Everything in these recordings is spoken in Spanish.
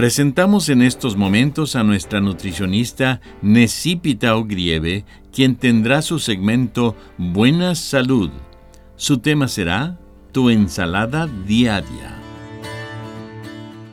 Presentamos en estos momentos a nuestra nutricionista Necipita Ogrieve, quien tendrá su segmento Buena Salud. Su tema será Tu ensalada diaria.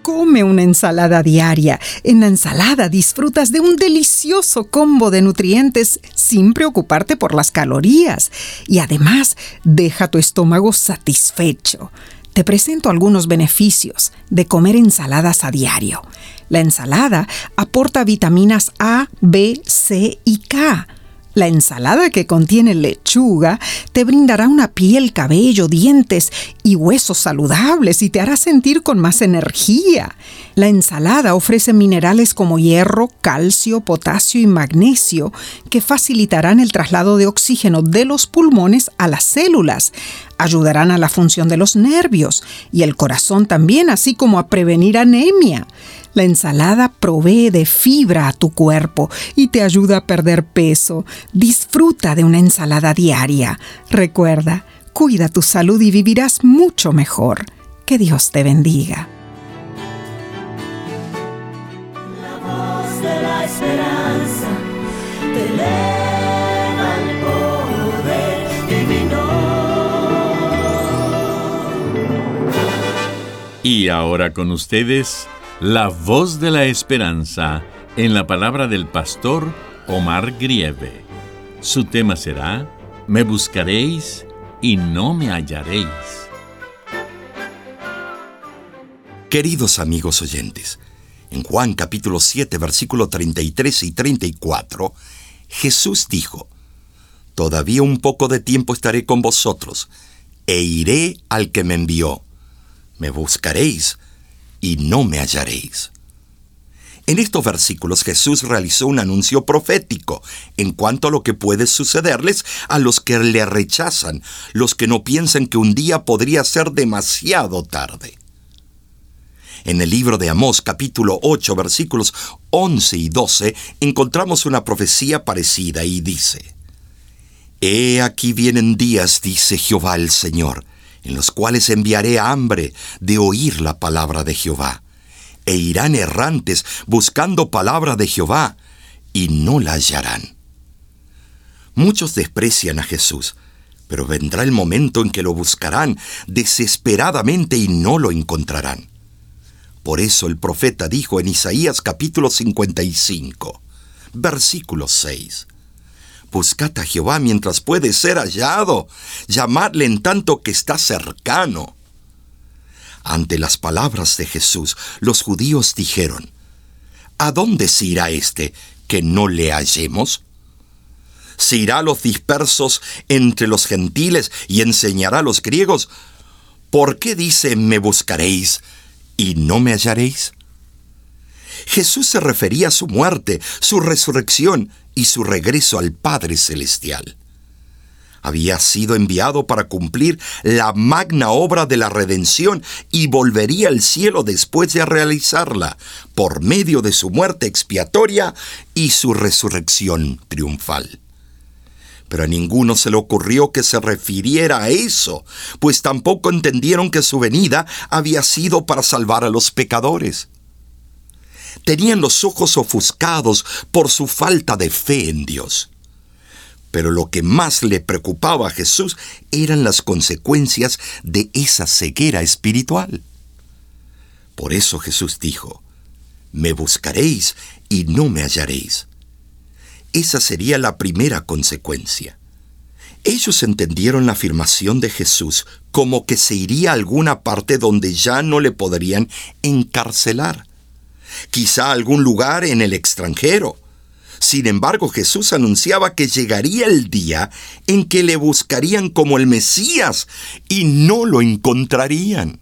Come una ensalada diaria. En la ensalada disfrutas de un delicioso combo de nutrientes sin preocuparte por las calorías. Y además, deja tu estómago satisfecho te presento algunos beneficios de comer ensaladas a diario. La ensalada aporta vitaminas A, B, C y K. La ensalada que contiene lechuga te brindará una piel, cabello, dientes y huesos saludables y te hará sentir con más energía. La ensalada ofrece minerales como hierro, calcio, potasio y magnesio que facilitarán el traslado de oxígeno de los pulmones a las células, ayudarán a la función de los nervios y el corazón también, así como a prevenir anemia. La ensalada provee de fibra a tu cuerpo y te ayuda a perder peso. Disfruta de una ensalada diaria. Recuerda, cuida tu salud y vivirás mucho mejor. Que Dios te bendiga. La voz de la Y ahora con ustedes, la voz de la esperanza en la palabra del pastor Omar Grieve. Su tema será, Me buscaréis y no me hallaréis. Queridos amigos oyentes, en Juan capítulo 7 versículo 33 y 34, Jesús dijo, Todavía un poco de tiempo estaré con vosotros, e iré al que me envió me buscaréis y no me hallaréis. En estos versículos Jesús realizó un anuncio profético en cuanto a lo que puede sucederles a los que le rechazan, los que no piensan que un día podría ser demasiado tarde. En el libro de Amós capítulo 8 versículos 11 y 12 encontramos una profecía parecida y dice, He aquí vienen días, dice Jehová el Señor, en los cuales enviaré hambre de oír la palabra de Jehová, e irán errantes buscando palabra de Jehová, y no la hallarán. Muchos desprecian a Jesús, pero vendrá el momento en que lo buscarán desesperadamente y no lo encontrarán. Por eso el profeta dijo en Isaías capítulo 55, versículo 6, Buscad a Jehová mientras puede ser hallado, llamadle en tanto que está cercano. Ante las palabras de Jesús, los judíos dijeron, ¿A dónde se irá éste que no le hallemos? ¿Se irá a los dispersos entre los gentiles y enseñará a los griegos? ¿Por qué dice me buscaréis y no me hallaréis? Jesús se refería a su muerte, su resurrección y su regreso al Padre Celestial. Había sido enviado para cumplir la magna obra de la redención y volvería al cielo después de realizarla por medio de su muerte expiatoria y su resurrección triunfal. Pero a ninguno se le ocurrió que se refiriera a eso, pues tampoco entendieron que su venida había sido para salvar a los pecadores. Tenían los ojos ofuscados por su falta de fe en Dios. Pero lo que más le preocupaba a Jesús eran las consecuencias de esa ceguera espiritual. Por eso Jesús dijo, Me buscaréis y no me hallaréis. Esa sería la primera consecuencia. Ellos entendieron la afirmación de Jesús como que se iría a alguna parte donde ya no le podrían encarcelar, quizá algún lugar en el extranjero. Sin embargo, Jesús anunciaba que llegaría el día en que le buscarían como el Mesías y no lo encontrarían.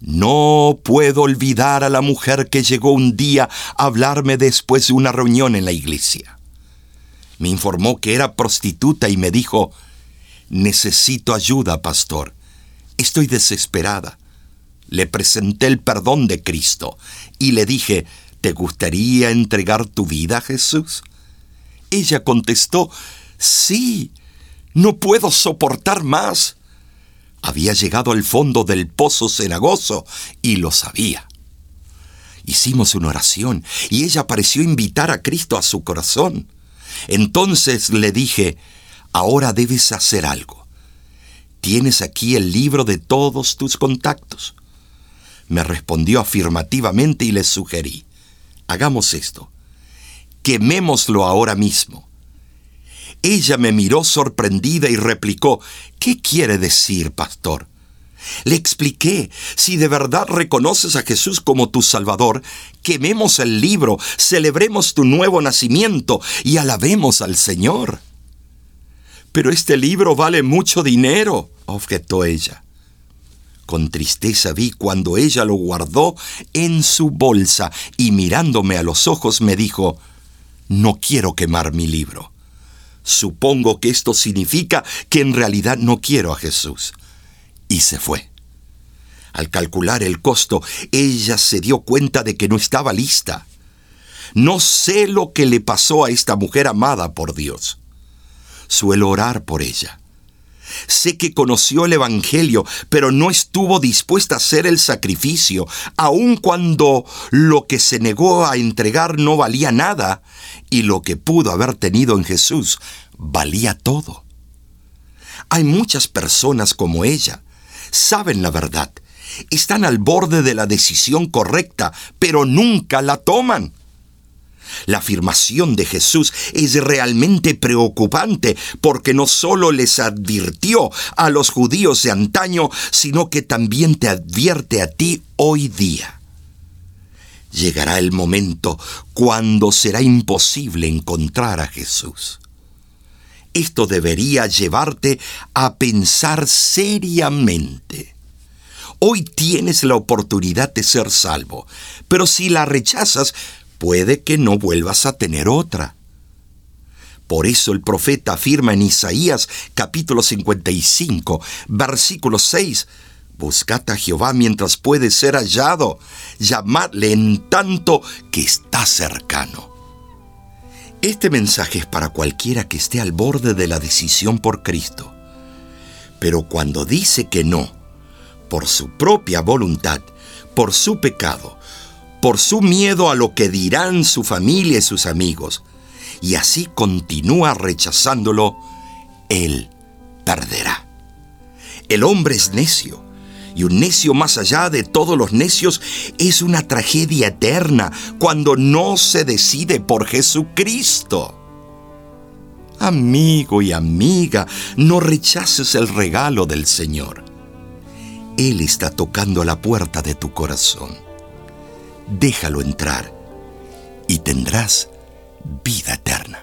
No puedo olvidar a la mujer que llegó un día a hablarme después de una reunión en la iglesia. Me informó que era prostituta y me dijo, necesito ayuda, pastor. Estoy desesperada. Le presenté el perdón de Cristo y le dije, ¿te gustaría entregar tu vida a Jesús? Ella contestó, sí, no puedo soportar más. Había llegado al fondo del pozo cenagoso y lo sabía. Hicimos una oración y ella pareció invitar a Cristo a su corazón. Entonces le dije, ahora debes hacer algo. Tienes aquí el libro de todos tus contactos. Me respondió afirmativamente y le sugerí, hagamos esto, quemémoslo ahora mismo. Ella me miró sorprendida y replicó, ¿qué quiere decir, pastor? Le expliqué, si de verdad reconoces a Jesús como tu Salvador, quememos el libro, celebremos tu nuevo nacimiento y alabemos al Señor. Pero este libro vale mucho dinero, objetó ella. Con tristeza vi cuando ella lo guardó en su bolsa y mirándome a los ojos me dijo, no quiero quemar mi libro. Supongo que esto significa que en realidad no quiero a Jesús y se fue. Al calcular el costo, ella se dio cuenta de que no estaba lista. No sé lo que le pasó a esta mujer amada por Dios. Suelo orar por ella. Sé que conoció el Evangelio, pero no estuvo dispuesta a hacer el sacrificio, aun cuando lo que se negó a entregar no valía nada y lo que pudo haber tenido en Jesús valía todo. Hay muchas personas como ella saben la verdad, están al borde de la decisión correcta, pero nunca la toman. La afirmación de Jesús es realmente preocupante porque no solo les advirtió a los judíos de antaño, sino que también te advierte a ti hoy día. Llegará el momento cuando será imposible encontrar a Jesús. Esto debería llevarte a pensar seriamente. Hoy tienes la oportunidad de ser salvo, pero si la rechazas, puede que no vuelvas a tener otra. Por eso el profeta afirma en Isaías capítulo 55, versículo 6, Buscad a Jehová mientras puede ser hallado, llamadle en tanto que está cercano. Este mensaje es para cualquiera que esté al borde de la decisión por Cristo. Pero cuando dice que no, por su propia voluntad, por su pecado, por su miedo a lo que dirán su familia y sus amigos, y así continúa rechazándolo, él perderá. El hombre es necio y un necio más allá de todos los necios es una tragedia eterna cuando no se decide por Jesucristo. Amigo y amiga, no rechaces el regalo del Señor. Él está tocando la puerta de tu corazón. Déjalo entrar y tendrás vida eterna.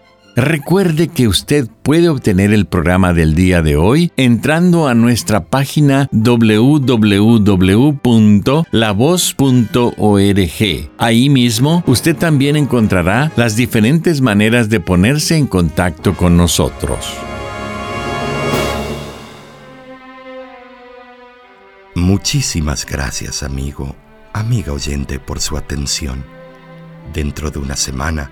Recuerde que usted puede obtener el programa del día de hoy entrando a nuestra página www.lavoz.org. Ahí mismo usted también encontrará las diferentes maneras de ponerse en contacto con nosotros. Muchísimas gracias amigo, amiga oyente por su atención. Dentro de una semana,